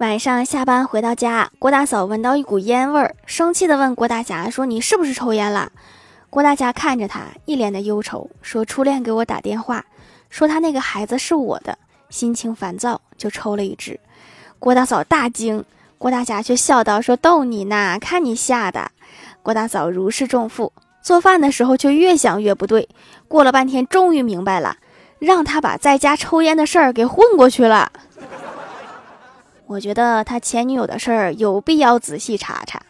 晚上下班回到家，郭大嫂闻到一股烟味儿，生气地问郭大侠说：“你是不是抽烟了？”郭大侠看着他，一脸的忧愁，说：“初恋给我打电话，说他那个孩子是我的，心情烦躁，就抽了一支。”郭大嫂大惊，郭大侠却笑道：“说逗你呢，看你吓的。”郭大嫂如释重负，做饭的时候却越想越不对，过了半天，终于明白了，让他把在家抽烟的事儿给混过去了。我觉得他前女友的事儿有必要仔细查查。